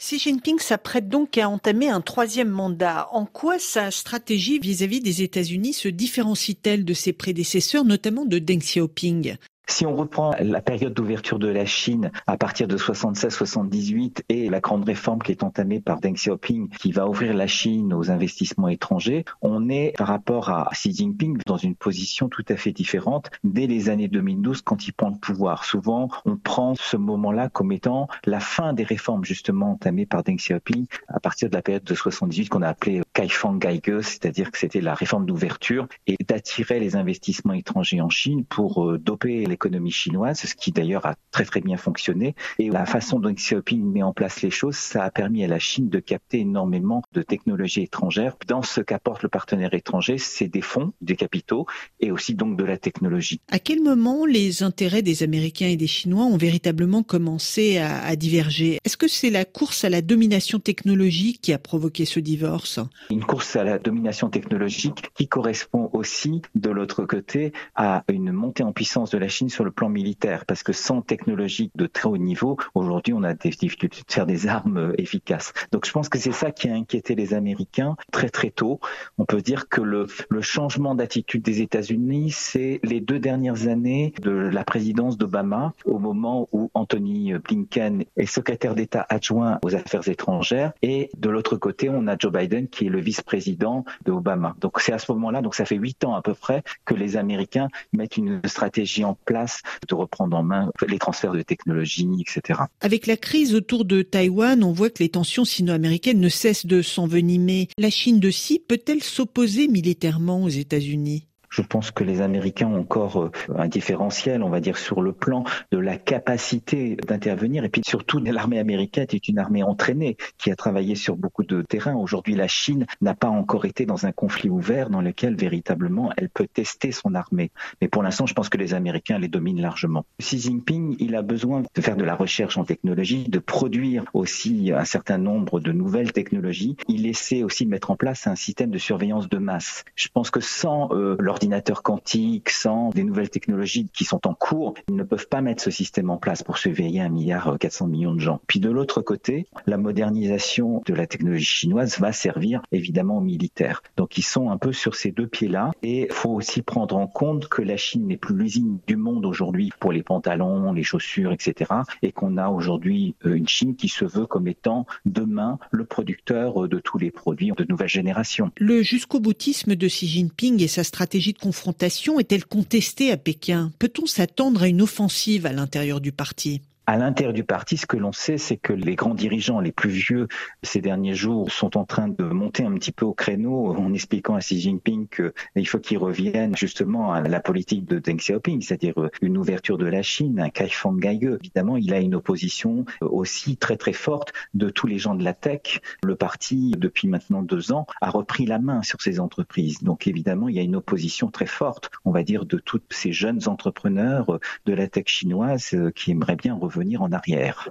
Xi Jinping s'apprête donc à entamer un troisième mandat. En quoi sa stratégie vis-à-vis des États-Unis se différencie-t-elle de ses prédécesseurs, notamment de Deng Xiaoping? Si on reprend la période d'ouverture de la Chine à partir de 76-78 et la grande réforme qui est entamée par Deng Xiaoping qui va ouvrir la Chine aux investissements étrangers, on est par rapport à Xi Jinping dans une position tout à fait différente dès les années 2012 quand il prend le pouvoir. Souvent, on prend ce moment-là comme étant la fin des réformes justement entamées par Deng Xiaoping à partir de la période de 78 qu'on a appelée Kaifang Gaige, c'est-à-dire que c'était la réforme d'ouverture et d'attirer les investissements étrangers en Chine pour euh, doper l'économie chinoise, ce qui d'ailleurs a très très bien fonctionné. Et la façon dont Xiaoping met en place les choses, ça a permis à la Chine de capter énormément de technologies étrangères. Dans ce qu'apporte le partenaire étranger, c'est des fonds, des capitaux et aussi donc de la technologie. À quel moment les intérêts des Américains et des Chinois ont véritablement commencé à, à diverger? Est-ce que c'est la course à la domination technologique qui a provoqué ce divorce? Une course à la domination technologique qui correspond aussi de l'autre côté à une montée en puissance de la Chine sur le plan militaire, parce que sans technologie de très haut niveau, aujourd'hui, on a des difficultés de faire des armes euh, efficaces. Donc, je pense que c'est ça qui a inquiété les Américains très très tôt. On peut dire que le, le changement d'attitude des États-Unis, c'est les deux dernières années de la présidence d'Obama, au moment où Anthony Blinken est secrétaire d'État adjoint aux affaires étrangères, et de l'autre côté, on a Joe Biden qui est le vice-président d'Obama. Donc, c'est à ce moment-là, donc ça fait huit ans à peu près, que les Américains mettent une stratégie en place de reprendre en main les transferts de technologies, etc. Avec la crise autour de Taïwan, on voit que les tensions sino-américaines ne cessent de s'envenimer. La Chine de Xi peut-elle s'opposer militairement aux États-Unis? Je pense que les Américains ont encore euh, un différentiel, on va dire, sur le plan de la capacité d'intervenir. Et puis surtout, l'armée américaine est une armée entraînée qui a travaillé sur beaucoup de terrains. Aujourd'hui, la Chine n'a pas encore été dans un conflit ouvert dans lequel véritablement elle peut tester son armée. Mais pour l'instant, je pense que les Américains les dominent largement. Xi Jinping, il a besoin de faire de la recherche en technologie, de produire aussi un certain nombre de nouvelles technologies. Il essaie aussi de mettre en place un système de surveillance de masse. Je pense que sans euh, ordinateurs quantiques, sans des nouvelles technologies qui sont en cours, ils ne peuvent pas mettre ce système en place pour surveiller un milliard 400 euh, millions de gens. Puis de l'autre côté, la modernisation de la technologie chinoise va servir évidemment aux militaires. Donc ils sont un peu sur ces deux pieds-là et il faut aussi prendre en compte que la Chine n'est plus l'usine du monde aujourd'hui pour les pantalons, les chaussures, etc. et qu'on a aujourd'hui euh, une Chine qui se veut comme étant demain le producteur euh, de tous les produits de nouvelle génération. Le jusqu'au boutisme de Xi Jinping et sa stratégie de confrontation est-elle contestée à Pékin? Peut-on s'attendre à une offensive à l'intérieur du parti? À l'intérieur du parti, ce que l'on sait, c'est que les grands dirigeants les plus vieux ces derniers jours sont en train de monter un petit peu au créneau en expliquant à Xi Jinping qu'il faut qu'il revienne justement à la politique de Deng Xiaoping, c'est-à-dire une ouverture de la Chine, un Kaifang Gaige. Évidemment, il a une opposition aussi très très forte de tous les gens de la tech. Le parti, depuis maintenant deux ans, a repris la main sur ces entreprises. Donc évidemment, il y a une opposition très forte, on va dire, de tous ces jeunes entrepreneurs de la tech chinoise qui aimeraient bien revenir en arrière.